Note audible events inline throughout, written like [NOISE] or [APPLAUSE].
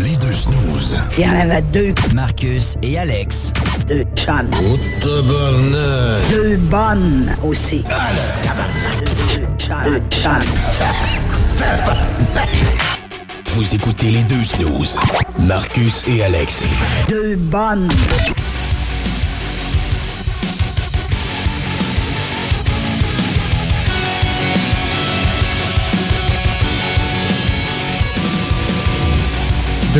Les deux snooze. Il y en avait deux. Marcus et Alex. Deux chums. Oh, tabarnak. Deux bonnes aussi. Deux chums. Deux chums. Vous écoutez les deux snooze. Marcus et Alex. Deux bonnes.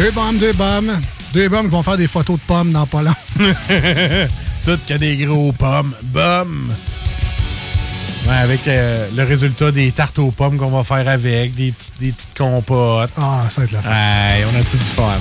Deux bombes, deux bombes. Deux bombes qui vont faire des photos de pommes dans pas long. [LAUGHS] Tout qui a des gros pommes. Bum! Ouais, avec euh, le résultat des tartes aux pommes qu'on va faire avec, des, petites- des petites compotes. Ah, ça va être la fin. Ouais, on a-tu du fun?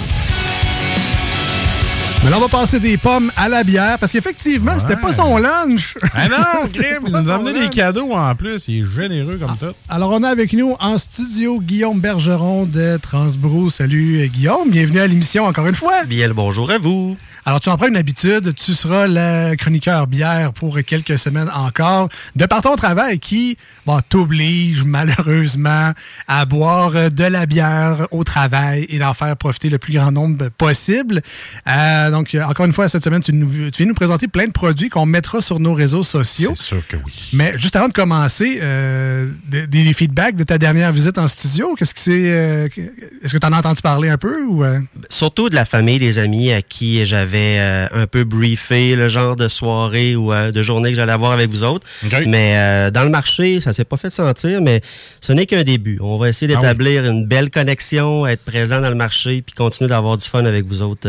Mais là, on va passer des pommes à la bière parce qu'effectivement, c'était pas son lunch. Ah non, [LAUGHS] Grim, il nous a amené des cadeaux en plus. Il est généreux comme tout. Alors, on a avec nous en studio Guillaume Bergeron de Transbrou. Salut euh, Guillaume, bienvenue à l'émission encore une fois. Bien le bonjour à vous. Alors, tu en prends une habitude, tu seras le chroniqueur bière pour quelques semaines encore, de par ton travail qui bon, t'oblige malheureusement à boire de la bière au travail et d'en faire profiter le plus grand nombre possible. Euh, donc, encore une fois, cette semaine, tu, nous, tu viens nous présenter plein de produits qu'on mettra sur nos réseaux sociaux. C'est sûr que oui. Mais juste avant de commencer, euh, des, des feedbacks de ta dernière visite en studio, qu'est-ce que c'est euh, que- Est-ce que tu en as entendu parler un peu ou euh? Surtout de la famille, des amis à qui j'avais euh, un peu briefé le genre de soirée ou euh, de journée que j'allais avoir avec vous autres. Mais euh, dans le marché, ça s'est pas fait sentir, mais ce n'est qu'un début. On va essayer Ah oui. d'établir une belle connexion, être présent dans le marché, puis continuer d'avoir du fun avec vous autres,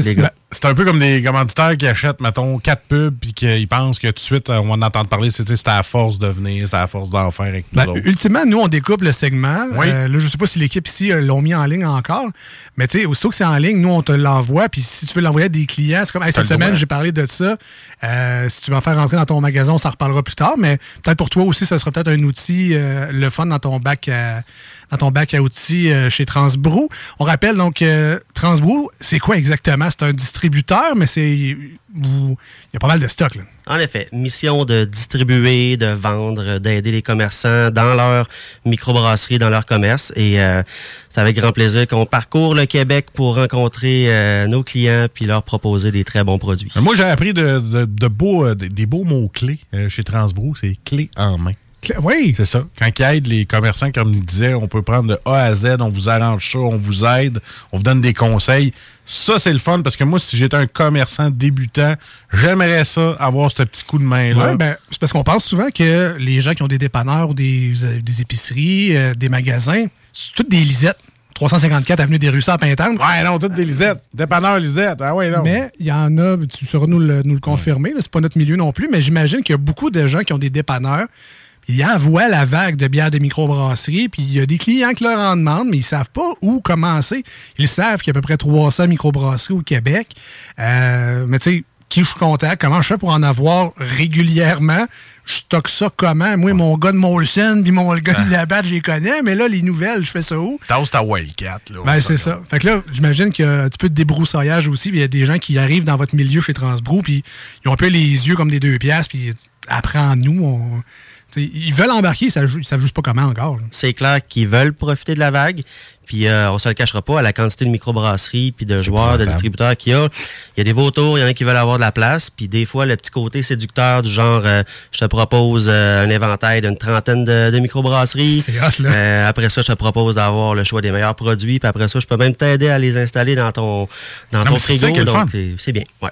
euh, les c'est- un peu comme des commanditaires qui achètent, mettons, quatre pubs puis qu'ils pensent que tout de suite, on va en entendre parler. C'est à force de venir, c'est à force d'en faire avec nous Ben, ultimement, nous, on découpe le segment. Oui. Euh, là, je sais pas si l'équipe ici euh, l'ont mis en ligne encore, mais tu sais, aussitôt que c'est en ligne, nous, on te l'envoie. Puis si tu veux l'envoyer à des clients, c'est comme, hey, cette semaine, j'ai parlé de ça. Euh, si tu vas en faire rentrer dans ton magasin, on s'en reparlera plus tard. Mais peut-être pour toi aussi, ça sera peut-être un outil, euh, le fun dans ton bac à, dans ton bac à outils euh, chez Transbrou. On rappelle donc, euh, Transbrou, c'est quoi exactement? C'est un distributeur, mais c'est. vous- Il y a pas mal de stock, là. En effet, mission de distribuer, de vendre, d'aider les commerçants dans leur microbrasserie, dans leur commerce. Et euh, c'est avec grand plaisir qu'on parcourt le Québec pour rencontrer euh, nos clients puis leur proposer des très bons produits. Moi, j'ai appris de, de- de beaux, euh, des, des beaux mots-clés euh, chez Transbrou. C'est clé en main. Oui, C'est ça. Quand ils aident les commerçants, comme il disait, on peut prendre de A à Z, on vous arrange ça, on vous aide, on vous donne des conseils. Ça, c'est le fun parce que moi, si j'étais un commerçant débutant, j'aimerais ça, avoir ce petit coup de main-là. Ouais, ben, c'est parce qu'on pense souvent que les gens qui ont des dépanneurs ou des, euh, des épiceries, euh, des magasins, c'est toutes des lisettes. 354 Avenue des Ruisseaux à Pintante. Ouais, non, toutes des Lisettes. Dépanneur Lisette. Ah ouais, non. Mais il y en a, tu sauras nous le, nous le confirmer, c'est pas notre milieu non plus, mais j'imagine qu'il y a beaucoup de gens qui ont des dépanneurs. Ils envoient la vague de bières de microbrasserie, puis il y a des clients qui leur en demandent, mais ils savent pas où commencer. Ils savent qu'il y a à peu près 300 microbrasseries au Québec. Euh, mais tu sais, qui je contacte, comment je fais pour en avoir régulièrement? Je stocke ça comment? Moi, mon gars de Molson puis mon gars de Labatt, je les connais, mais là, les nouvelles, je fais ça où? Tasse ta Wildcat, là. Ben, c'est ça. Fait que là, j'imagine qu'il y a un petit peu de débroussaillage aussi. Il y a des gens qui arrivent dans votre milieu chez Transbrou, puis ils ont un peu les yeux comme des deux piastres, puis apprends-nous. On... T'sais, ils veulent embarquer, ça ne savent juste pas comment encore. C'est clair qu'ils veulent profiter de la vague. Puis euh, on se le cachera pas, à la quantité de microbrasseries puis de joueurs, de distributeurs qu'il y a. Il y a des vautours, il y en a qui veulent avoir de la place. Puis des fois, le petit côté séducteur du genre, euh, je te propose euh, un éventail d'une trentaine de, de microbrasseries. C'est hot, là. Euh, après ça, je te propose d'avoir le choix des meilleurs produits. Puis après ça, je peux même t'aider à les installer dans ton, dans Non, ton frigo. Donc, c'est- c'est bien. Ouais.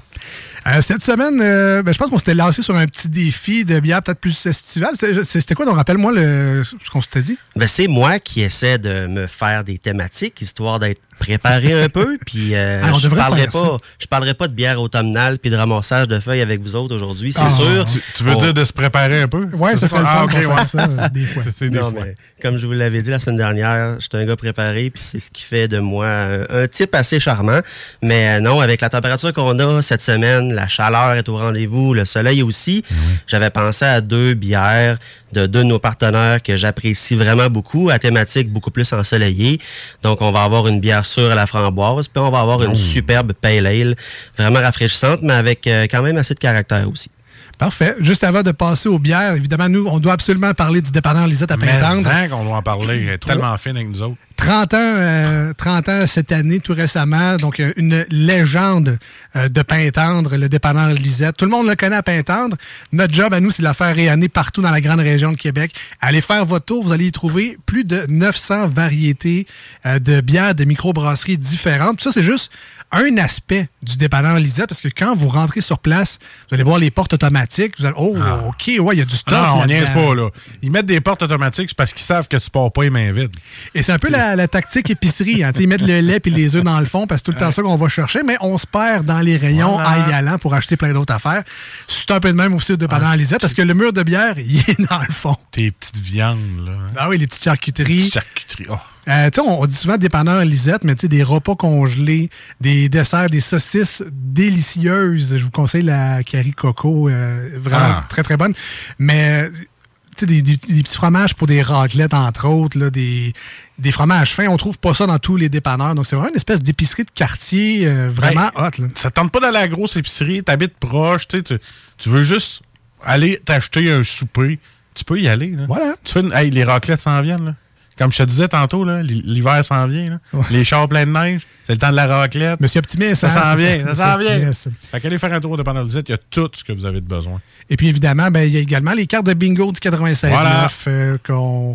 Euh, cette semaine, euh, ben, je pense qu'on s'était lancé sur un petit défi de bière peut-être plus estival. C'est- C'était quoi? Donc, rappelle-moi le, ce qu'on s'était dit? Ben, c'est moi qui essaie de me faire des thématiques, histoire d'être préparé un peu. [LAUGHS] Puis euh, Ah, on je parlerai ça. pas, je parlerai pas de bière automnale puis de ramassage de feuilles avec vous autres aujourd'hui, c'est Ah. sûr. Tu, tu veux On- dire de se préparer un peu? Ouais, C'est ça serait le fun Ah, qu'on ok, fasse ouais. ça euh, des fois. [LAUGHS] C'est- C'est des Non, fois. mais comme je vous l'avais dit la semaine dernière, je suis un gars préparé, puis c'est ce qui fait de moi un, un type assez charmant. Mais non, avec la température qu'on a cette semaine, la chaleur est au rendez-vous, le soleil aussi. J'avais pensé à deux bières de deux de nos partenaires que j'apprécie vraiment beaucoup, à thématique beaucoup plus ensoleillée. Donc, on va avoir une bière sûre à la framboise, puis on va avoir une superbe pale ale, vraiment rafraîchissante, mais avec euh, quand même assez de caractère aussi. Parfait. Juste avant de passer aux bières, évidemment, nous, on doit absolument parler du dépanneur Lisette à Mais Pintendre. hein, qu'on doit en parler. Elle est tellement fine avec nous autres. 30 ans, euh, 30 ans cette année, tout récemment. Donc, euh, une légende euh, de Pintendre, le dépanneur Lisette. Tout le monde le connaît à Pintendre. Notre job à nous, c'est de la faire rayonner partout dans la grande région de Québec. Allez faire votre tour, vous allez y trouver plus de 900 variétés euh, de bières, de microbrasseries différentes. Puis ça, c'est juste un aspect du dépanneur Lisette, parce que quand vous rentrez sur place, vous allez voir les portes automatiques. Vous allez, oh, OK, ouais, il y a du stock. Ah. Non, on niaise pas, là. Ils mettent des portes automatiques, parce qu'ils savent que tu pars pas les mains vides. Et c'est un peu la, la tactique épicerie. Hein. Ils mettent le lait et les œufs dans le fond parce que c'est tout le temps ça qu'on va chercher, mais on se perd dans les rayons Voilà. en y allant pour acheter plein d'autres affaires. C'est un peu de même aussi de pendant Lisette parce que le mur de bière, [LAUGHS] il est dans le fond. Tes petites viandes, là. hein. Ah oui, les petites charcuteries. Charcuterie. Oh. Euh, on, on dit souvent dépanneur Lisette, mais des repas congelés, des desserts, des saucisses délicieuses. Je vous conseille la Carrie Coco, euh, vraiment Ah. très très bonne. Mais euh, des, des- des petits fromages pour des raclettes, entre autres, là, des, des fromages fins. On trouve pas ça dans tous les dépanneurs. Donc, c'est vraiment une espèce d'épicerie de quartier euh, vraiment Ben, hot. Là. Ça te tente pas d'aller à la grosse épicerie, t'habites proche, tu, tu tu veux juste aller t'acheter un souper. Tu peux y aller. Là. Voilà. Tu fais une- hey, les raclettes s'en viennent. Là. Comme je te disais tantôt, l'hiver s'en vient. là. Ouais. Les chars pleins de neige, c'est le temps de la raclette. Monsieur Optimiste, ça hein, s'en vient, ça Monsieur s'en vient. Fait qu'allez faire un tour de pendant il y a tout ce que vous avez de besoin. Et puis évidemment, ben, il y a également les cartes de bingo du 96.9 Voilà. euh,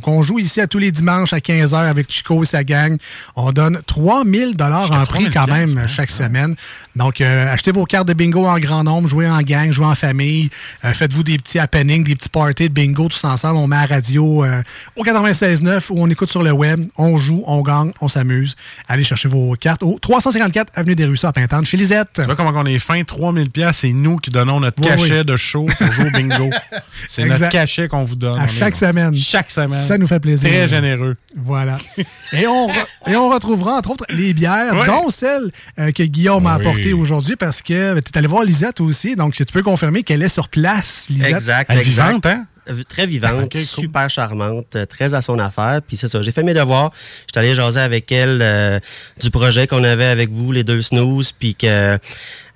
qu'on joue ici à tous les dimanches à 15h avec Chico et sa gang. On donne 3000 dollars en prix 3000 quand même hein? chaque semaine. Donc, euh, achetez vos cartes de bingo en grand nombre, jouez en gang, jouez en famille. Euh, Faites-vous des petits happenings, des petits parties de bingo tous ensemble. On met à la radio euh, au 96.9 ou on écoute sur le web. On joue, on gagne, on s'amuse. Allez chercher vos cartes au 354 Avenue des Ruisseaux à Pintante chez Lisette. Tu vois comment on est fin, 3000 pièces, c'est nous qui donnons notre Oui, cachet oui. de show pour jouer au bingo. [LAUGHS] C'est notre cachet qu'on vous donne. À chaque semaine. Chaque semaine. Ça nous fait plaisir. Très généreux. Voilà. Et on, re- [LAUGHS] et on retrouvera, entre autres, les bières, dont celle euh, que Guillaume a apportée aujourd'hui parce que tu es allé voir Lisette aussi. Donc, tu peux confirmer qu'elle est sur place, Lisette. Exact, Elle est exact. vivante, hein? Euh, Très vivante, cool. super charmante, euh, très à son affaire. Puis c'est ça, j'ai fait mes devoirs. J'étais allé jaser avec elle euh, du projet qu'on avait avec vous, les deux snooze, puis que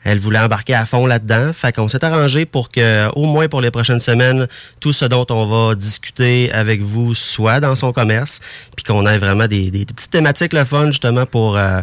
elle voulait embarquer à fond là-dedans. Fait qu'on s'est arrangé pour que, au moins pour les prochaines semaines, tout ce dont on va discuter avec vous soit dans son commerce, puis qu'on ait vraiment des, des petites thématiques le fun, justement, pour euh,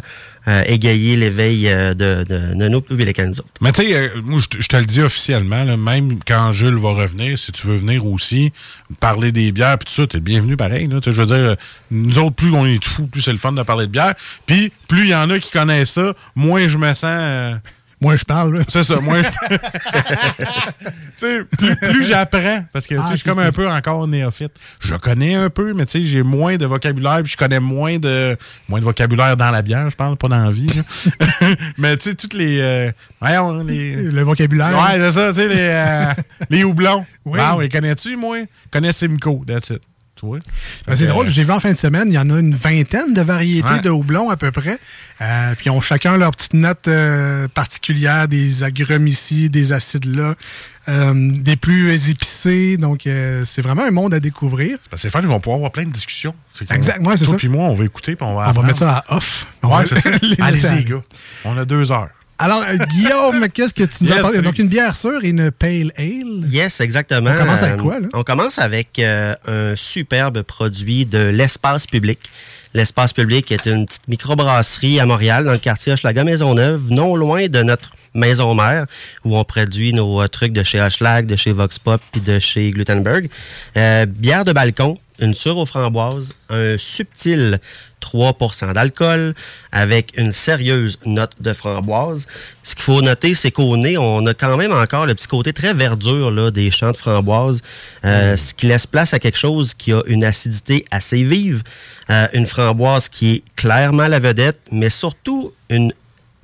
euh, égayer l'éveil euh, de, de, de nos publics autres. Mais tu sais, euh, moi, je te- le dis officiellement, là, même quand Jules va revenir, si tu veux venir aussi, parler des bières, puis tout ça, t'es bienvenu pareil. Je veux dire, nous autres, plus on est fous, plus c'est le fun de parler de bière. Puis, plus il y en a qui connaissent ça, moins je me sens... euh, Moi, je parle. c'est ça, moins je... [LAUGHS] Plus, plus j'apprends, parce que Ah, je suis comme un peu encore néophyte. Je connais un peu, mais tu sais, j'ai moins de vocabulaire, puis je connais moins de moins de vocabulaire dans la bière, je parle, pas dans la vie. [LAUGHS] mais tu sais, toutes les... euh, voyons, les... Le vocabulaire. Ouais, c'est ça, tu sais, les, euh, [LAUGHS] les houblons. Oui. Wow, les connais-tu, moi? Connais Simcoe, that's it. Ben, c'est que, drôle, euh, j'ai vu en fin de semaine, il y en a une vingtaine de variétés Ouais. de houblons à peu près. Euh, puis ils ont chacun leur petite note euh, particulière, des agrumes ici, des acides là, euh, des plus épicés. Donc euh, c'est vraiment un monde à découvrir. que c'est fun, ils vont pouvoir avoir plein de discussions. C'est comme- Exact, ouais, c'est ça. puis moi, on va écouter, puis on va On va mettre ça à off. Ouais, c'est ça. [LAUGHS] Allez-y, gars. On a deux heures. Alors, euh, Guillaume, [LAUGHS] qu'est-ce que tu nous as parlé? Donc, une bière sûre et une pale ale? Yes, exactement. On commence avec quoi, là? On commence avec euh, un superbe produit de l'espace public. L'espace public est une petite microbrasserie à Montréal, dans le quartier Hochelaga Maisonneuve, non loin de notre maison mère, où on produit nos euh, trucs de chez Hochelag, de chez Vox Pop et de chez Glutenberg. Euh, bière de balcon, une sûre aux framboises, un subtil 3% d'alcool avec une sérieuse note de framboise. Ce qu'il faut noter, c'est qu'au nez, on a quand même encore le petit côté très verdure là, des champs de framboise, euh, ce qui laisse place à quelque chose qui a une acidité assez vive, euh, une framboise qui est clairement la vedette, mais surtout une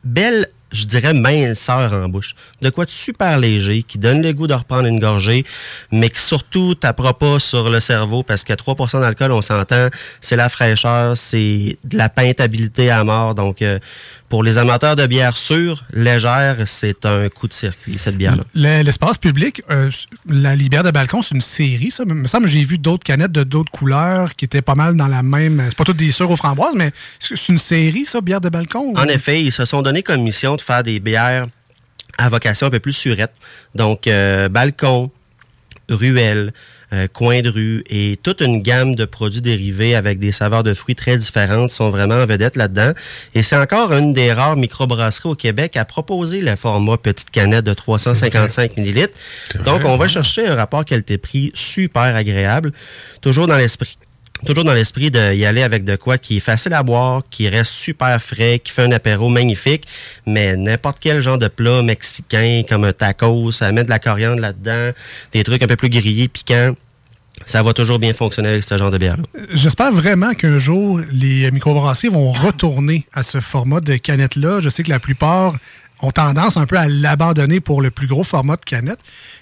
belle je dirais, minceur en bouche. De quoi de super léger, qui donne le goût de reprendre une gorgée, mais qui surtout t'apprend pas sur le cerveau parce qu'à 3% d'alcool, on s'entend, c'est la fraîcheur, c'est de la peintabilité à mort. Donc, euh, pour les amateurs de bière sûre, légère, c'est un coup de circuit, cette bière-là. L'espace public, euh, la bière de balcon, c'est une série, ça. Il me semble j'ai vu d'autres canettes de d'autres couleurs qui étaient pas mal dans la même. C'est pas toutes des sûres aux framboises, mais c'est une série, ça, bière de balcon? En effet, ils se sont donné comme mission de faire des bières à vocation un peu plus surette. Donc, euh, balcon, ruelle, euh, coin de rue et toute une gamme de produits dérivés avec des saveurs de fruits très différentes sont vraiment en vedette là-dedans. Et c'est encore une des rares microbrasseries au Québec à proposer le format petite canette de 355 millilitres. Donc, on va chercher un rapport qualité-prix super agréable, toujours dans l'esprit toujours dans l'esprit d'y aller avec de quoi qui est facile à boire, qui reste super frais, qui fait un apéro magnifique, mais n'importe quel genre de plat mexicain comme un taco, ça met de la coriandre là-dedans, des trucs un peu plus grillés, piquants. Ça va toujours bien fonctionner avec ce genre de bière-là. J'espère vraiment qu'un jour, les microbrasseries vont retourner à ce format de canette-là. Je sais que la plupart ont tendance un peu à l'abandonner pour le plus gros format de canette.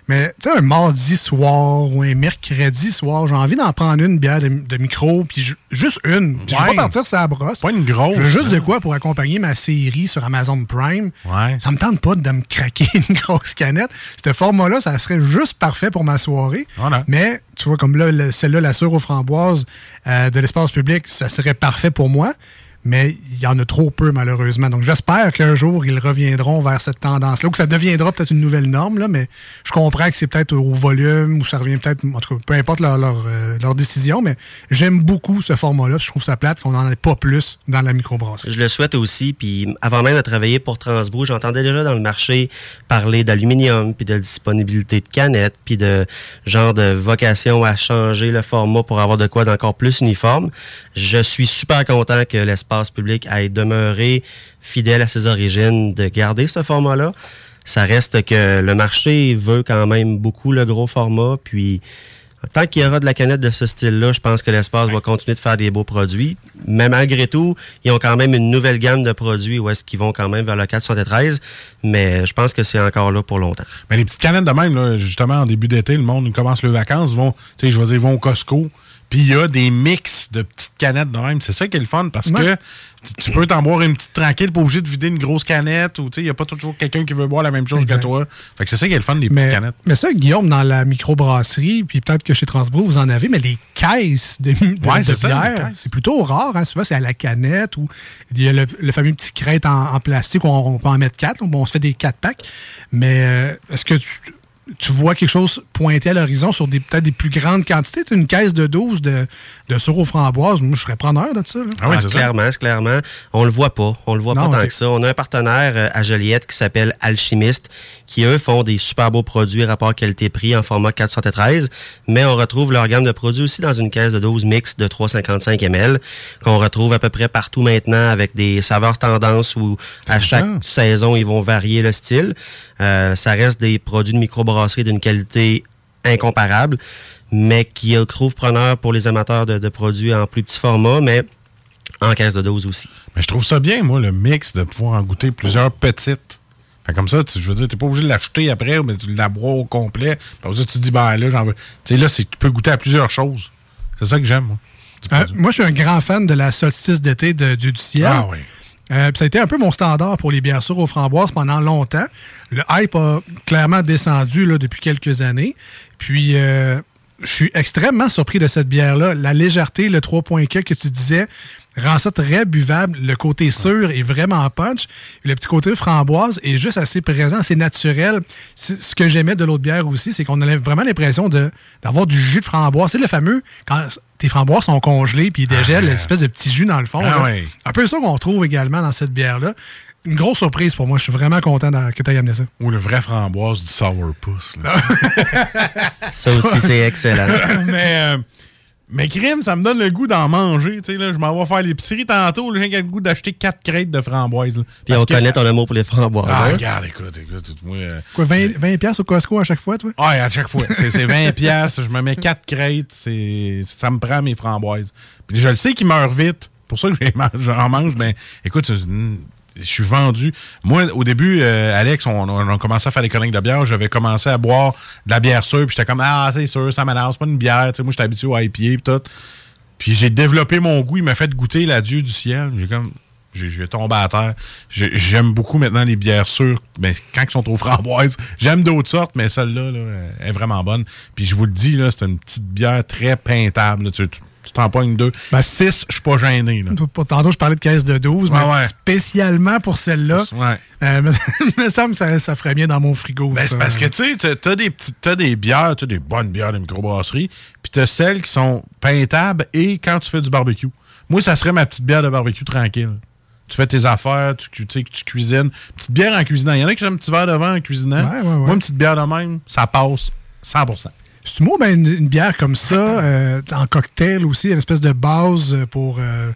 Mais tu sais, un mardi soir ou un mercredi soir, j'ai envie d'en prendre une bière de, micro, puis juste une. Je vais pas partir sur la brosse. Pas une grosse. juste de quoi pour accompagner ma série sur Amazon Prime. Ouais. Ça me tente pas de me craquer [LAUGHS] une grosse canette. Ce format-là, ça serait juste parfait pour ma soirée. Mais tu vois, comme là, celle-là, la sœur aux framboises euh, de l'espace public, ça serait parfait pour moi mais il y en a trop peu, malheureusement. Donc, j'espère qu'un jour, ils reviendront vers cette tendance-là, ou que ça deviendra peut-être une nouvelle norme, là, mais je comprends que c'est peut-être au volume, ou ça revient peut-être, en tout cas, peu importe leur, euh, décision, mais j'aime beaucoup ce format-là, je trouve ça plate qu'on n'en ait pas plus dans la microbrasserie. Je le souhaite aussi, puis avant même de travailler pour Transbrou, j'entendais déjà dans le marché parler d'aluminium, puis de disponibilité de canettes, puis de genre de vocation à changer le format pour avoir de quoi d'encore plus uniforme. Je suis super content que l'espace public à demeurer fidèle à ses origines, de garder ce format-là. Ça reste que le marché veut quand même beaucoup le gros format, puis tant qu'il y aura de la canette de ce style-là, je pense que l'espace va continuer de faire des beaux produits. Mais malgré tout, ils ont quand même une nouvelle gamme de produits où est-ce qu'ils vont quand même vers le 413. Mais je pense que c'est encore là pour longtemps. Mais les petites canettes de même, justement, en début d'été, le monde commence les vacances, vont, tu sais, je vais dire, vont au Costco. Puis il y a des mix de petites canettes de même. C'est ça qui est le fun parce que tu peux t'en boire une petite tranquille, pas obligé de vider une grosse canette ou il n'y a pas toujours quelqu'un qui veut boire la même chose que toi. Fait que c'est ça qui est le fun des petites canettes. Mais ça, Guillaume, dans la microbrasserie, puis peut-être que chez Transbro, vous en avez, mais les caisses de, bière, c'est plutôt rare. Hein. Souvent, c'est à la canette ou il y a le, fameux petit crête en, plastique où on, peut en mettre quatre. on se fait des quatre packs. Mais euh, est-ce que tu tu vois quelque chose pointer à l'horizon sur peut-être des plus grandes quantités. une caisse de 12 de, de aux framboises, moi, je serais preneur de ça. Ah oui, ah, clairement, clairement. On le voit pas. On le voit pas tant que ça. On a un partenaire euh, à Joliette qui s'appelle Alchimiste, qui, eux, font des super beaux produits rapport qualité-prix en format 413, mais on retrouve leur gamme de produits aussi dans une caisse de 12 mix de 355 ml, qu'on retrouve à peu près partout maintenant avec des saveurs tendances où à chaque saison, ils vont varier le style. Euh, ça reste des produits de microbrasserie d'une qualité incomparable, mais qui trouve preneur pour les amateurs de, produits en plus petit format, mais en caisse de dose aussi. Mais je trouve ça bien, moi, le mix, de pouvoir en goûter plusieurs petites. Fait comme ça, tu, je veux dire, t'es pas obligé de l'acheter après, mais tu la bois au complet. Tu dis, ben là, j'en veux. Tu sais, là, tu peux goûter à plusieurs choses. C'est ça que j'aime, moi. Euh, moi, je suis un grand fan de la solstice d'été de Dieu du ciel. Ah oui. Euh, ça a été un peu mon standard pour les bières sûres aux framboises pendant longtemps. Le hype a clairement descendu là, depuis quelques années. Puis, euh, je suis extrêmement surpris de cette bière-là. La légèreté, le 3.4 que tu disais, rend ça très buvable. Le côté sûr est vraiment punch. Le petit côté framboise est juste assez présent, assez naturel. Ce que j'aimais de l'autre bière aussi, c'est qu'on avait vraiment l'impression d'avoir du jus de framboise. C'est le fameux, quand tes framboises sont congelées puis ils dégèlent, ah, espèce de petit jus dans le fond. Ah Un peu ça qu'on retrouve également dans cette bière-là une grosse surprise pour moi. Je suis vraiment content que tu aies amené ça. Ou le vrai framboise du sourpuss. [LAUGHS] ça aussi, c'est excellent. [LAUGHS] mais, euh, mais crime, ça me donne le goût d'en manger. Là, je m'en vais faire l'épicerie tantôt. J'ai le goût d'acheter 4 crêtes de framboises. Puis on connaît ton amour pour les framboises. Ah, hein? regarde, écoute, écoute. Moi, euh, Quoi, 20, 20 au Costco à chaque fois, toi? Ah, à chaque fois. C'est 20 [LAUGHS] Je me mets 4 crêtes. Ça me prend mes framboises. Puis je le sais qu'ils meurent vite. pour ça que j'en mange. Mais écoute, je suis vendu. Moi, au début, euh, Alex, on, a commencé à faire des chroniques de bière. J'avais commencé à boire de la bière sûre. Puis j'étais comme, ah, c'est sûr, ça m'énerve, c'est pas une bière. moi, j'étais habitué au IPA et tout. Puis j'ai développé mon goût. Il m'a fait goûter l'adieu du ciel. J'ai comme. J'ai tombé à terre. J'aime beaucoup maintenant les bières sûres, mais quand elles sont trop framboises. [LAUGHS] J'aime d'autres sortes, mais celle-là là, est vraiment bonne. Puis je vous le dis, c'est une petite bière très peintable. Tu, tu t'en pognes deux. Ben, six, je suis pas gêné. Là. Tantôt, je parlais de caisse de 12, mais spécialement pour celle-là, ouais. euh, [LAUGHS] me semble que ça, ferait bien dans mon frigo. Ben, c'est parce que tu sais, t'as des petites, as des bières, t'as des bonnes bières de microbrasserie, puis t'as celles qui sont peintables et quand tu fais du barbecue. Moi, ça serait ma petite bière de barbecue tranquille. Tu fais tes affaires, tu, tu, tu cuisines. Petite bière en cuisinant. Il y en a qui ont un petit verre de vin en cuisinant. Moi, une petite bière de même, ça passe 100 c'est moi, ben, une, bière comme ça, euh, en cocktail aussi, une espèce de base pour euh,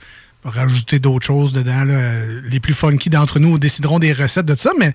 rajouter d'autres choses dedans. Les plus funky d'entre nous décideront des recettes de ça, mais.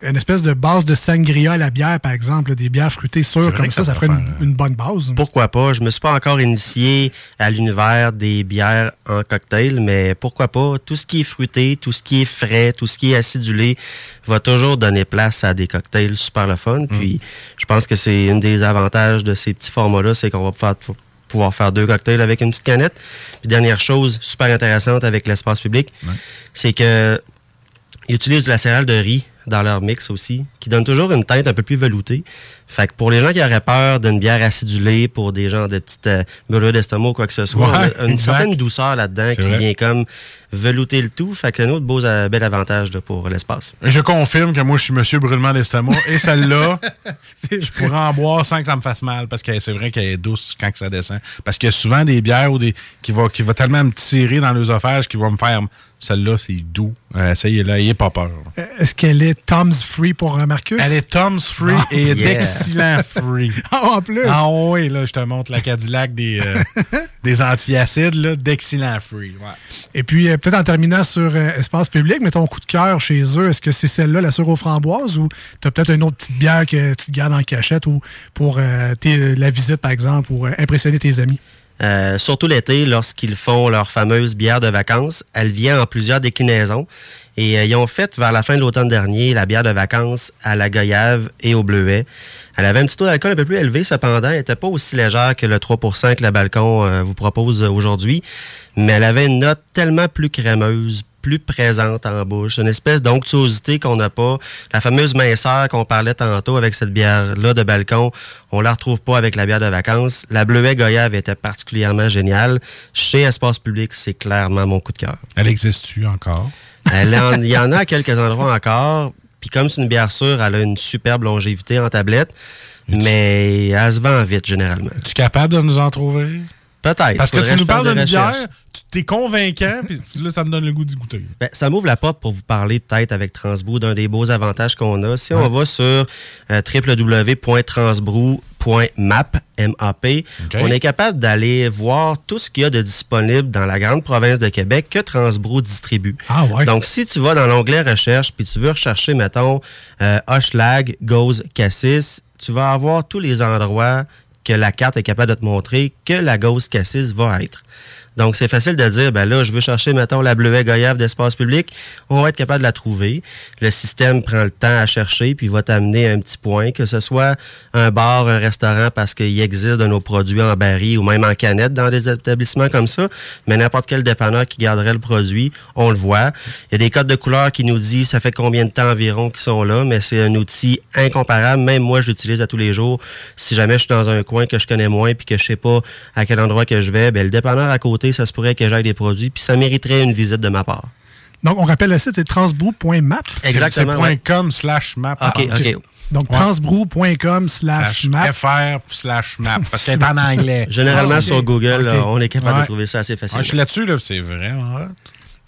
Une espèce de base de sangria à la bière, par exemple, des bières fruitées sûres comme ça, ça, ferait une, une, bonne base. Pourquoi pas? Je me suis pas encore initié à l'univers des bières en cocktail, mais pourquoi pas? Tout ce qui est fruité, tout ce qui est frais, tout ce qui est acidulé va toujours donner place à des cocktails super le fun. Mm. Puis je pense que c'est un des avantages de ces petits formats-là, c'est qu'on va pouvoir, pouvoir faire deux cocktails avec une petite canette. Puis dernière chose super intéressante avec l'espace public, c'est que ils utilisent de la céréale de riz dans leur mix aussi, qui donne toujours une teinte un peu plus veloutée. Fait que pour les gens qui auraient peur d'une bière acidulée, pour des gens de petites euh, d'estomac ou quoi que ce soit, on a une certaine douceur là-dedans qui vient comme velouter le tout. Fait que un autre beau, euh, bel avantage pour l'espace. Je confirme que moi, je suis monsieur brûlement d'estomac. et celle-là, [LAUGHS] je pourrais en boire sans que ça me fasse mal, parce que c'est vrai qu'elle est douce quand ça descend. Parce qu'il y a souvent des bières ou des qui va, qui va tellement me tirer dans l'œsophage qui va me faire celle-là, c'est doux. Euh, essayez-la, n'ayez pas peur. Euh, est-ce qu'elle est Tom's Free pour Marcus? Elle est Tom's Free ah, et d'excellent Free. [LAUGHS] ah, en plus? Ah oui, là, je te montre la Cadillac des, euh, [LAUGHS] des antiacides, là, d'excellent Free. Et puis, peut-être en terminant sur Espace Public, mais ton coup de cœur chez eux, est-ce que c'est celle-là, la sœur aux framboises, ou tu as peut-être une autre petite bière que tu te gardes en cachette ou pour la visite, par exemple, pour impressionner tes amis? Euh, surtout l'été, lorsqu'ils font leur fameuse bière de vacances. Elle vient en plusieurs déclinaisons. Et euh, ils ont fait, vers la fin de l'automne dernier, la bière de vacances à la goyave et au bleuet. Elle avait un petit taux d'alcool un peu plus élevé, cependant. Elle n'était pas aussi légère que le 3% que le balcon euh, vous propose aujourd'hui. Mais elle avait une note tellement plus crémeuse, plus présente en bouche, une espèce d'onctuosité qu'on n'a pas. La fameuse minceur qu'on parlait tantôt avec cette bière-là de balcon, on la retrouve pas avec la bière de vacances. La bleuet goyave était particulièrement géniale. Chez Espace Public, c'est clairement mon coup de cœur. Elle existe-tu encore? Il y en a à quelques endroits encore. Puis comme c'est une bière sûre, elle a une superbe longévité en tablette. mais elle se vend vite généralement. Es-tu capable de nous en trouver? Peut-être. Parce que tu nous parles d'une bière, tu t'es convaincant, puis là, ça me donne le goût d'y goûter. Ben, ça m'ouvre la porte pour vous parler peut-être avec Transbrou d'un des beaux avantages qu'on a. Si Ouais. on va sur euh, www.transbrou.map, M-A-P, OK. on est capable d'aller voir tout ce qu'il y a de disponible dans la grande province de Québec que Transbrou distribue. Ah ouais. Donc, si tu vas dans l'onglet recherche, puis tu veux rechercher, mettons, euh, Hochelag, Gauze, Cassis, tu vas avoir tous les endroits que la carte est capable de te montrer que la Gauze Cassis va être. Donc, c'est facile de dire, ben là, je veux chercher, mettons, la bleuet goyave d'espace public. On va être capable de la trouver. Le système prend le temps à chercher, puis va t'amener un petit point, que ce soit un bar, un restaurant, parce qu'il existe de nos produits en baril ou même en canette dans des établissements comme ça. Mais n'importe quel dépanneur qui garderait le produit, on le voit. Il y a des codes de couleur qui nous disent ça fait combien de temps environ qu'ils sont là, mais c'est un outil incomparable. Même moi, je l'utilise à tous les jours. Si jamais je suis dans un coin que je connais moins puis que je sais pas à quel endroit que je vais, ben le dépanneur à côté, ça se pourrait que j'aille des produits puis ça mériterait une visite de ma part. Donc, on rappelle le site, c'est transbrou.map. Exactement. C'est ouais. .com slash map. OK, OK. Donc, Ouais. transbrou.com slash map. FR slash map. Parce qu'elle est en anglais. Généralement, Ah, ok. sur Google, on est capable Ouais. de trouver ça assez facilement. je suis là-dessus, là, c'est vraiment hot.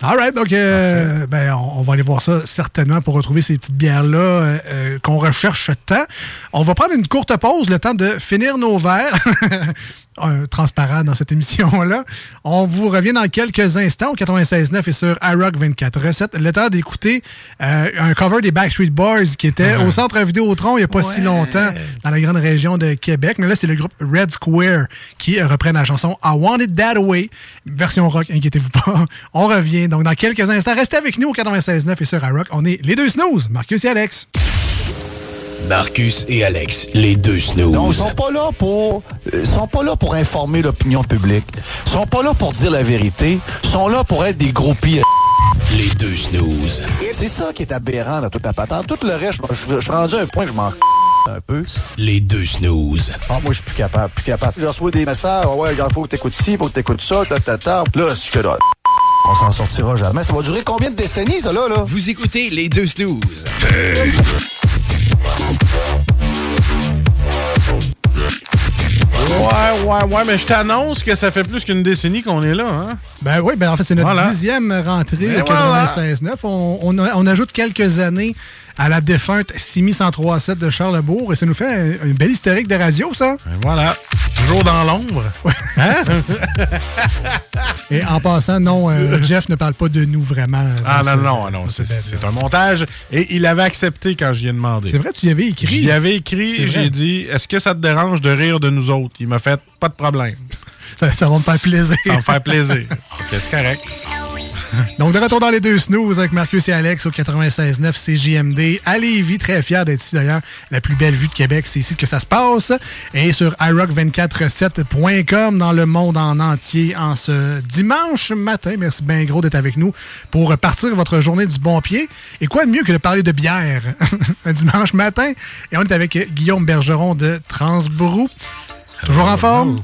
All right, donc euh, ben, on, on va aller voir ça certainement pour retrouver ces petites bières-là euh, euh, qu'on recherche tant. On va prendre une courte pause, le temps de finir nos verres. [LAUGHS] Transparent dans cette [LAUGHS] émission-là. On vous revient dans quelques instants au 96.9 et sur iRock 24.7. Le temps d'écouter euh, un cover des Backstreet Boys qui était au Centre Vidéotron il n'y a pas si longtemps dans la grande région de Québec. Mais là, c'est le groupe Red Square qui reprend la chanson I Want It That Way. Version rock, inquiétez-vous pas. [LAUGHS] On revient donc dans quelques instants. Restez avec nous au 96.9 et sur iRock. On est les deux snooze, Marcus et Alex. Marcus et Alex, les deux snooze. Non, ils sont pas là pour ils sont pas là pour informer l'opinion publique. Ils sont pas là pour dire la vérité. Ils sont là pour être des gros pires. Les deux snooze. C'est ça qui est aberrant dans toute la patente. Tout le reste, je, suis rendu à un point que je m'en un peu. Les deux snooze. Ah, moi, je suis plus capable, plus capable. Je reçois des messages, Ah ouais, il faut que t'écoutes ci, faut que t'écoutes ça, ta, ta, ta. Là, je là. On s'en sortira jamais. Ça va durer combien de décennies, ça, là, là? Vous écoutez les deux snooze. Ouais, ouais, ouais, mais je t'annonce que ça fait plus qu'une décennie qu'on est là, hein? Ben oui, ben en fait, c'est notre Voilà. dixième rentrée Ben au 96.9. On, on, a- on ajoute quelques années à la défunte Simi 103.7 de Charlebourg et ça nous fait un, un bel historique de radio, ça. Voilà. Toujours dans l'ombre. Hein? [LAUGHS] Et en passant, non, euh, Jeff ne parle pas de nous vraiment. Ah non, ce- non, non, c'est bed-là. c'est un montage. Et il avait accepté quand j'y ai demandé. C'est vrai, tu y avais écrit. J'y avais écrit et j'ai dit Est-ce que ça te dérange de rire de nous autres? Il m'a fait Pas de problème. [LAUGHS] Ça, ça va me faire plaisir. Ça va me faire plaisir. [LAUGHS] Ok, c'est correct. Donc, de retour dans les deux snooze avec Marcus et Alex au 96.9 CJMD à Lévis. Très fier d'être ici d'ailleurs. La plus belle vue de Québec, c'est ici que ça se passe. Et sur iRock247.com dans le monde en entier en ce dimanche matin. Merci bien gros d'être avec nous pour partir votre journée du bon pied. Et quoi de mieux que de parler de bière [LAUGHS] un dimanche matin? Et on est avec Guillaume Bergeron de Transbrou. Toujours en forme?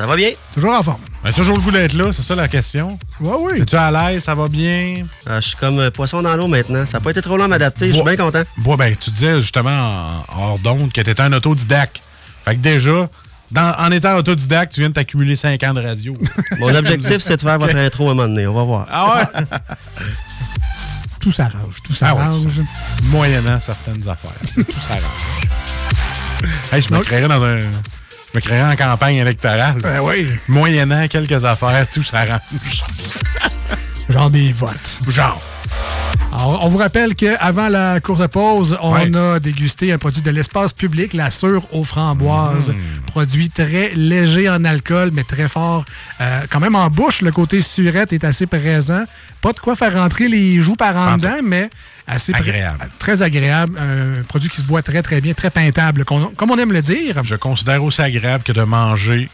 Ça va bien? Toujours en forme. Ben, toujours le goût d'être là, c'est ça la question. Oui, oui. Es-tu à l'aise? Ça va bien? Ah, je suis comme euh, poisson dans l'eau maintenant. Ça n'a pas été trop long à m'adapter. Je suis bien content. Bon, ben, tu disais justement en, hors d'onde que tu étais un autodidacte. Fait que déjà, dans- en étant autodidacte, tu viens de t'accumuler 5 ans de radio. [LAUGHS] Mon objectif, c'est de faire votre [LAUGHS] intro à un moment donné. On va voir. Ah ouais? [LAUGHS] Tout s'arrange. Tout Ah ouais, s'arrange. Moyennant certaines affaires. Tout s'arrange. Hey, je me créerais dans un. Je me créerais en campagne électorale. Ben oui. Moyennant quelques affaires, tout s'arrange. [LAUGHS] Genre des votes. Genre. Alors, on vous rappelle qu'avant la courte pause, on Ouais. a dégusté un produit de l'espace public, la sure aux framboises. Mmh. Produit très léger en alcool, mais très fort. Euh, quand même en bouche, le côté surette est assez présent. Pas de quoi faire rentrer les joues par en dedans, mais assez Agréable. très agréable. Un produit qui se boit très, très bien, très peintable, comme on aime le dire. Je considère aussi agréable que de manger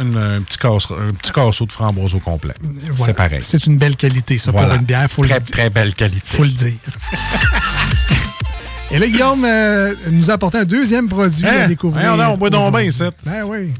une- un, petit casse- un petit casseau de framboise au complet. Voilà. C'est pareil. C'est une belle qualité, ça, Voilà. pour une bière. Faut très, le très belle qualité. faut le dire. [LAUGHS] Et là, Guillaume euh, nous a apporté un deuxième produit Hein? à découvrir. Voyons donc, on boit donc bien, ça. Ben oui.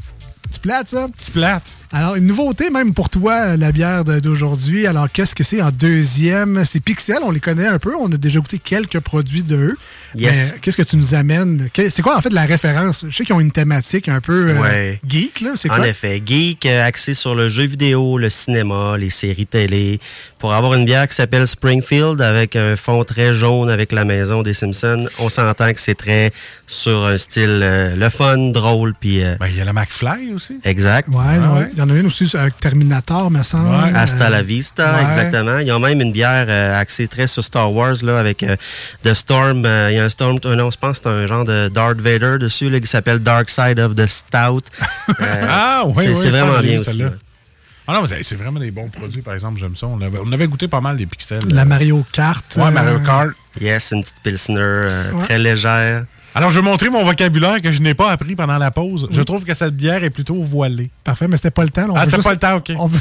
Tu plates, ça? C'est plate. Alors, une nouveauté même pour toi, la bière d'aujourd'hui. Alors, qu'est-ce que c'est en deuxième? C'est Pixel, on les connaît un peu. On a déjà goûté quelques produits d'eux. Yes. Mais qu'est-ce que tu nous amènes? C'est quoi, en fait, la référence? Je sais qu'ils ont une thématique un peu euh, geek, là. C'est En effet, geek, euh, axé sur le jeu vidéo, le cinéma, les séries télé, pour avoir une bière qui s'appelle Springfield avec un fond très jaune avec la maison des Simpsons. On s'entend que c'est très sur un style euh, le fun, drôle, puis... euh, Ben, il y a le McFly aussi. Exact. Ouais, Ah ouais. ouais. Il y en a une aussi avec Terminator, me semble. Ouais. Hasta Euh, la vista, ouais. exactement. Ils ont même une bière euh, axée très sur Star Wars, là, avec euh, The Storm. euh, Il y a un Storm, euh, non, je pense que c'est un genre de Darth Vader dessus, là, qui s'appelle Dark Side of the Stout. [LAUGHS] Euh, Ah, oui, c'est oui. c'est vraiment bien aussi. Ah non, c'est- c'est vraiment des bons produits, par exemple, j'aime ça. On avait, on avait goûté pas mal des pixels. La Mario Kart. Ouais, Mario euh, Kart. Yes, une petite pilsner euh, Ouais. très légère. Alors, je vais montrer mon vocabulaire que je n'ai pas appris pendant la pause. Je trouve que cette bière est plutôt voilée. Parfait, mais c'était pas le temps. On ah, c'était juste- pas le temps, OK. on veut-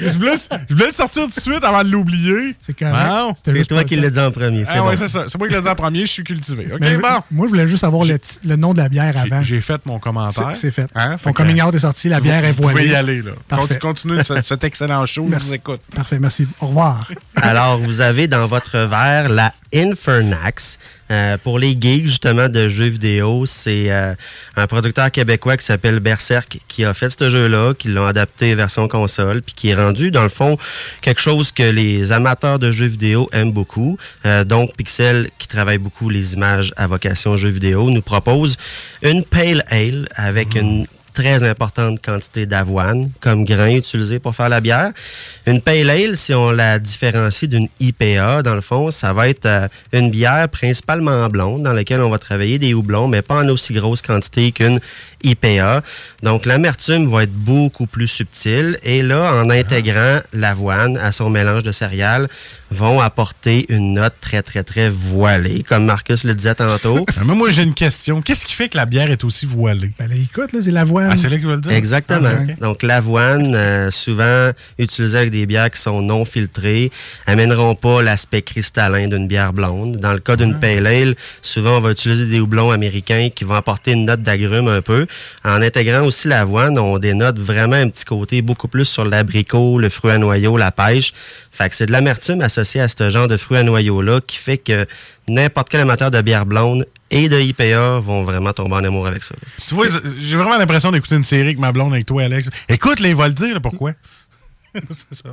je, voulais, je voulais le sortir tout de suite avant de l'oublier. C'est. C'était C'est toi qui l'as dit en premier. C'est Ah bon. ouais, c'est ça. C'est moi qui l'ai dit en premier, je suis cultivé. [LAUGHS] OK, Mais bon. Moi, je voulais juste savoir le, le nom de la bière avant. J'ai fait mon commentaire. C'est fait. Hein? Ton Fait coming out est sorti, la bière est Vous pouvez voilée. y aller, là. Parfait. Continuez ce- cet excellent show. Je Merci. vous écoute. Parfait, merci. Au revoir. [LAUGHS] Alors, vous avez dans votre verre la Infernax. Euh, pour les geeks, justement, de jeux vidéo, c'est euh, un producteur québécois qui s'appelle Berserk qui a fait ce jeu-là, qui l'ont adapté version console, puis qui est rendu, dans le fond, quelque chose que les amateurs de jeux vidéo aiment beaucoup. Euh, donc, Pixel, qui travaille beaucoup les images à vocation jeux vidéo, nous propose une Pale Ale avec une très importante quantité d'avoine comme grain utilisé pour faire la bière. Une pale ale, si on la différencie d'une IPA, dans le fond, ça va être euh, une bière principalement blonde dans laquelle on va travailler des houblons, mais pas en aussi grosse quantité qu'une IPA. Donc l'amertume va être beaucoup plus subtile et là, en intégrant l'avoine à son mélange de céréales, vont apporter une note très, très, très voilée, comme Marcus le disait tantôt. [LAUGHS] Mais moi, j'ai une question. Qu'est-ce qui fait que la bière est aussi voilée? Ben là, écoute, là, c'est l'avoine. Ah, c'est là qu'ils veulent dire? Exactement. Ah. Donc, l'avoine, euh, souvent utilisée avec des bières qui sont non filtrées, amèneront pas l'aspect cristallin d'une bière blonde. Dans le cas d'une pale ale, souvent, on va utiliser des houblons américains qui vont apporter une note d'agrumes un peu. En intégrant aussi l'avoine, on dénote vraiment un petit côté beaucoup plus sur l'abricot, le fruit à noyau, la pêche. Fait que c'est de l'amertume associée à ce genre de fruits à noyau-là qui fait que n'importe quel amateur de bière blonde et de IPA vont vraiment tomber en amour avec ça. Tu vois, j'ai vraiment l'impression d'écouter une série avec ma blonde, avec toi, Alex. Écoute, là, il va le dire, là, pourquoi? [LAUGHS] c'est ça.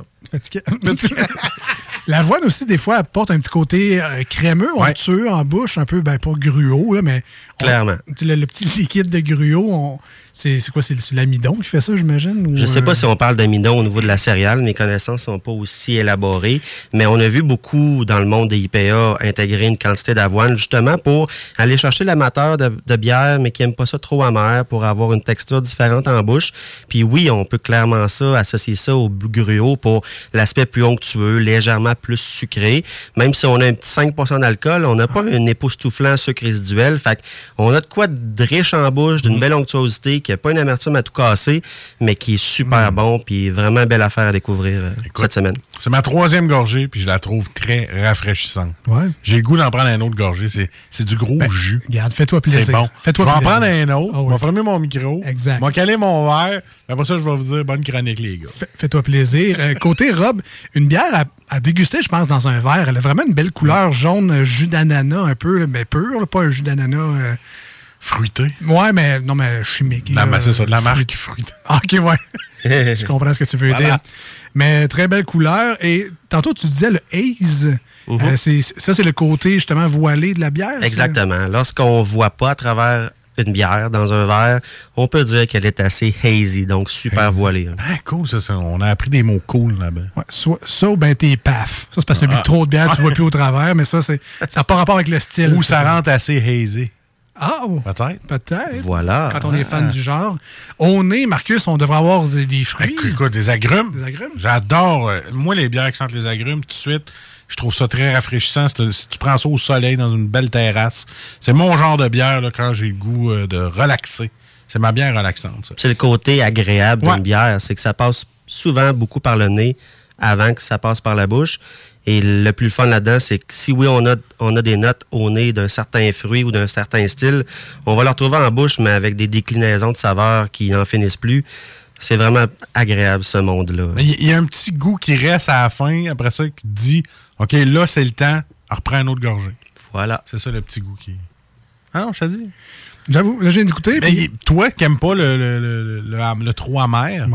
L'avoine [LAUGHS] aussi, des fois, apporte un petit côté euh, crémeux, Ouais. onctueux en bouche, un peu, ben pas gruau, là, mais. on- Clairement. le, le petit liquide de gruau, on- c'est quoi? C'est l'amidon qui fait ça, j'imagine? Je sais euh, pas si on parle d'amidon au niveau de la céréale, mes connaissances sont pas aussi élaborées, mais on a vu beaucoup dans le monde des IPA intégrer une quantité d'avoine justement pour aller chercher l'amateur de, de bière, mais qui aime pas ça trop amer, pour avoir une texture différente en bouche. Puis oui, on peut clairement ça associer ça au gruau pour l'aspect plus onctueux, légèrement plus sucré. Même si on a un petit 5% d'alcool, on n'a pas un époustouflant sucre résiduel. Fait on a de quoi de riche en bouche, d'une belle onctuosité, qui n'a pas une amertume à tout casser, mais qui est super bon, puis vraiment belle affaire à découvrir euh, cette semaine. C'est ma troisième gorgée, puis je la trouve très rafraîchissante. Ouais. J'ai le goût d'en prendre un autre gorgée. C'est, c'est du gros jus. Regarde, fais-toi plaisir. C'est bon. Fais-toi je vais en prendre un autre. Ah oui. Je vais fermer mon micro. Exact. Je vais caler mon verre. Après ça, je vais vous dire bonne chronique, les gars. Fais- Fais-toi plaisir. Euh, côté robe, une bière à, à déguster, je pense, dans un verre. Elle a vraiment une belle couleur jaune, euh, jus d'ananas un peu, mais pur, là, pas un jus d'ananas. euh, Fruité. Ouais, mais non, mais chimique. La, là. ben, c'est ça, de la marque fruité. [LAUGHS] Ah, ok, ouais. [LAUGHS] je comprends ce que tu veux Voilà. dire. Mais très belle couleur. Et tantôt, tu disais le haze. Mhm. Euh, ça, c'est le côté justement voilé de la bière. ça? Exactement. Lorsqu'on voit pas à travers une bière dans un verre, on peut dire qu'elle est assez hazy, donc super voilée. hein. Ah, cool, ça, ça. On a appris des mots cool là-bas. Ouais, ça ou ben t'es paf. Ça, c'est parce que tu Ah. trop de bière, tu vois [LAUGHS] plus au travers, mais ça, c'est ça n'a pas rapport avec le style. Ou ça rentre assez hazy. Ah, oh, Peut-être. peut-être. Voilà. Quand on est fan du genre. Au nez, Marcus, on devrait avoir des, des fruits. Écoute, écoute, des agrumes. Des agrumes. J'adore. euh, moi, les bières qui sentent les agrumes, tout de suite, je trouve ça très rafraîchissant. Si tu prends ça au soleil, dans une belle terrasse, c'est mon genre de bière là, quand j'ai le goût euh, de relaxer. C'est ma bière relaxante, ça. C'est le côté agréable Ouais. d'une bière, c'est que ça passe souvent beaucoup par le nez avant que ça passe par la bouche. Et le plus fun là-dedans, c'est que si oui, on a, on a des notes au nez d'un certain fruit ou d'un certain style, on va le retrouver en bouche, mais avec des déclinaisons de saveurs qui n'en finissent plus. C'est vraiment agréable, ce monde-là. Il y a un petit goût qui reste à la fin, après ça, qui dit OK, là, c'est le temps, reprends un autre gorgée. Voilà. C'est ça le petit goût qui. Ah non, je te dis. J'avoue, là, j'ai d'écouter. Mais puis- toi qui n'aimes pas le, le, le, le- le trop amer,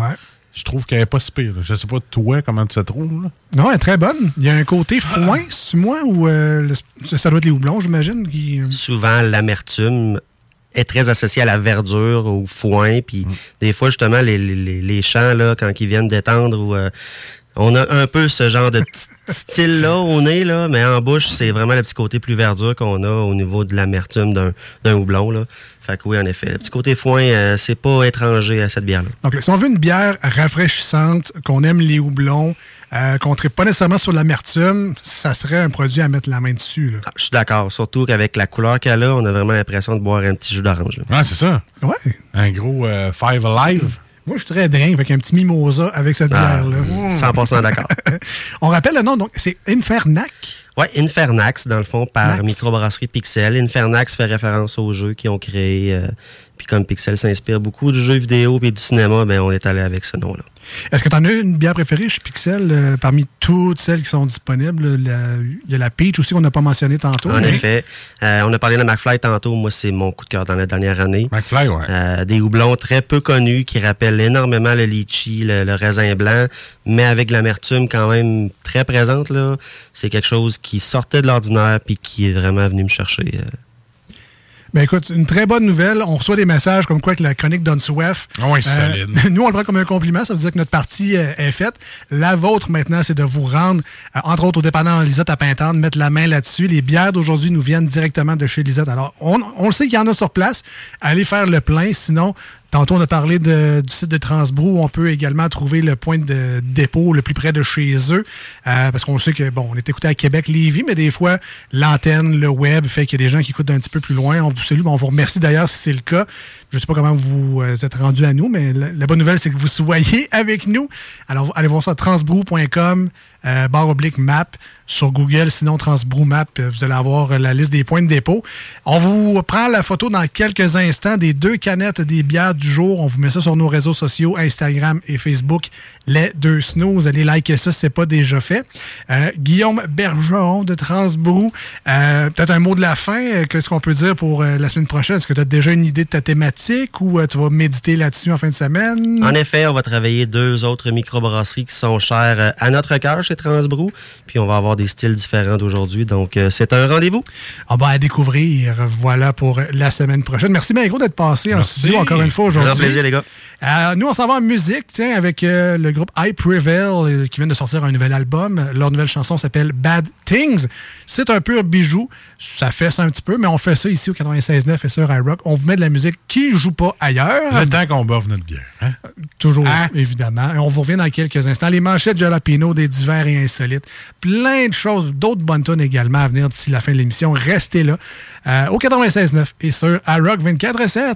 je trouve qu'elle n'est pas si pire. là. Je sais pas, toi, comment tu te trouves. là? Non, elle est très bonne. Il y a un côté foin, c'est moi, ou euh, ça, doit être les houblons, j'imagine. Qui... souvent l'amertume est très associée à la verdure, au foin, puis des fois justement les, les, les champs là quand ils viennent d'étendre ou euh, on a un peu ce genre de petit [LAUGHS] style là au nez là, mais en bouche c'est vraiment le petit côté plus verdure qu'on a au niveau de l'amertume d'un d'un houblon là. Fait que oui en effet, le petit côté foin euh, c'est pas étranger à cette bière là. Donc, si on veut une bière rafraîchissante, qu'on aime les houblons, euh, qu'on ne tripe pas nécessairement sur l'amertume, ça serait un produit à mettre la main dessus. Là. Je suis d'accord, surtout qu'avec la couleur qu'elle a, on a vraiment l'impression de boire un petit jus d'orange. Ouais, c'est ça. Ouais. Un gros euh, Five Alive. Moi, je suis très drink avec un petit mimosa avec cette Ah, bière-là. 100% d'accord. [LAUGHS] On rappelle le nom, donc c'est Infernac? Oui, Infernax, dans le fond, par microbrasserie Pixel. Infernax fait référence aux jeux qu'ils ont créés. euh, puis comme Pixel s'inspire beaucoup du jeu vidéo et du cinéma, ben on est allé avec ce nom-là. Est-ce que tu en as une bière préférée chez Pixel euh, parmi toutes celles qui sont disponibles? La- Il y a la Peach aussi qu'on n'a pas mentionné tantôt. En mais- effet, euh, on a parlé de McFly tantôt. Moi, c'est mon coup de cœur dans la dernière année. McFly, ouais. Euh, des houblons très peu connus qui rappellent énormément le litchi, le, le raisin blanc, mais avec l'amertume quand même très présente. là. C'est quelque chose qui sortait de l'ordinaire puis qui est vraiment venu me chercher. Euh. Ben écoute, une très bonne nouvelle. On reçoit des messages comme quoi que la chronique donne soif. Ah oui, solide. [LAUGHS] Nous, on le prend comme un compliment. Ça veut dire que notre partie euh, est faite. La vôtre, maintenant, c'est de vous rendre, euh, entre autres, au dépanneur Lisette à Pintante, mettre la main là-dessus. Les bières d'aujourd'hui nous viennent directement de chez Lisette. Alors, on, on le sait qu'il y en a sur place. Allez faire le plein. Sinon, Tantôt, on a parlé du site de Transbrou on peut également trouver le point de dépôt le plus près de chez eux. Euh, parce qu'on sait que, bon, on est écouté à Québec, Lévis, mais des fois, l'antenne, le web fait qu'il y a des gens qui écoutent d'un petit peu plus loin. On vous salue. On vous remercie d'ailleurs si c'est le cas. Je ne sais pas comment vous euh, êtes rendu à nous, mais la, bonne nouvelle, c'est que vous soyez [LAUGHS] avec nous. Alors, allez voir ça, transbrou.com, euh, barre oblique map sur Google. Sinon, Transbrou Map, euh, vous allez avoir euh, la liste des points de dépôt. On vous prend la photo dans quelques instants des deux canettes des bières du jour. On vous met ça sur nos réseaux sociaux, Instagram et Facebook, les deux snows. Vous allez liker ça si ce n'est pas déjà fait. Euh, Guillaume Bergeron de Transbrou, peut-être un mot de la fin. Qu'est-ce qu'on peut dire pour la semaine prochaine? Est-ce que tu as déjà une idée de ta thématique ou tu vas méditer là-dessus en fin de semaine? En effet, on va travailler deux autres microbrasseries qui sont chères à notre cœur chez Transbrou. Puis on va avoir des styles différents d'aujourd'hui. Donc, euh, c'est un rendez-vous. On va à découvrir. Voilà pour la semaine prochaine. Merci gros d'être passé en studio encore une fois aujourd'hui. Grand plaisir, les gars. Euh, nous, on s'en va en musique, tiens, avec euh, le groupe I Prevail, qui vient de sortir un nouvel album. Leur nouvelle chanson s'appelle Bad Things. C'est un pur bijou. Ça fait ça un petit peu, mais on fait ça ici au 96.9 et sur iRock. On vous met de la musique qui joue pas ailleurs. Le temps qu'on boive notre bière. Hein? Toujours, évidemment. Et on vous revient dans quelques instants. Les manchettes Jalapino, des divers et insolites. Plein de choses, d'autres bonnes tonnes également à venir d'ici la fin de l'émission. Restez là euh, au 96.9 et sur iRock 24.7.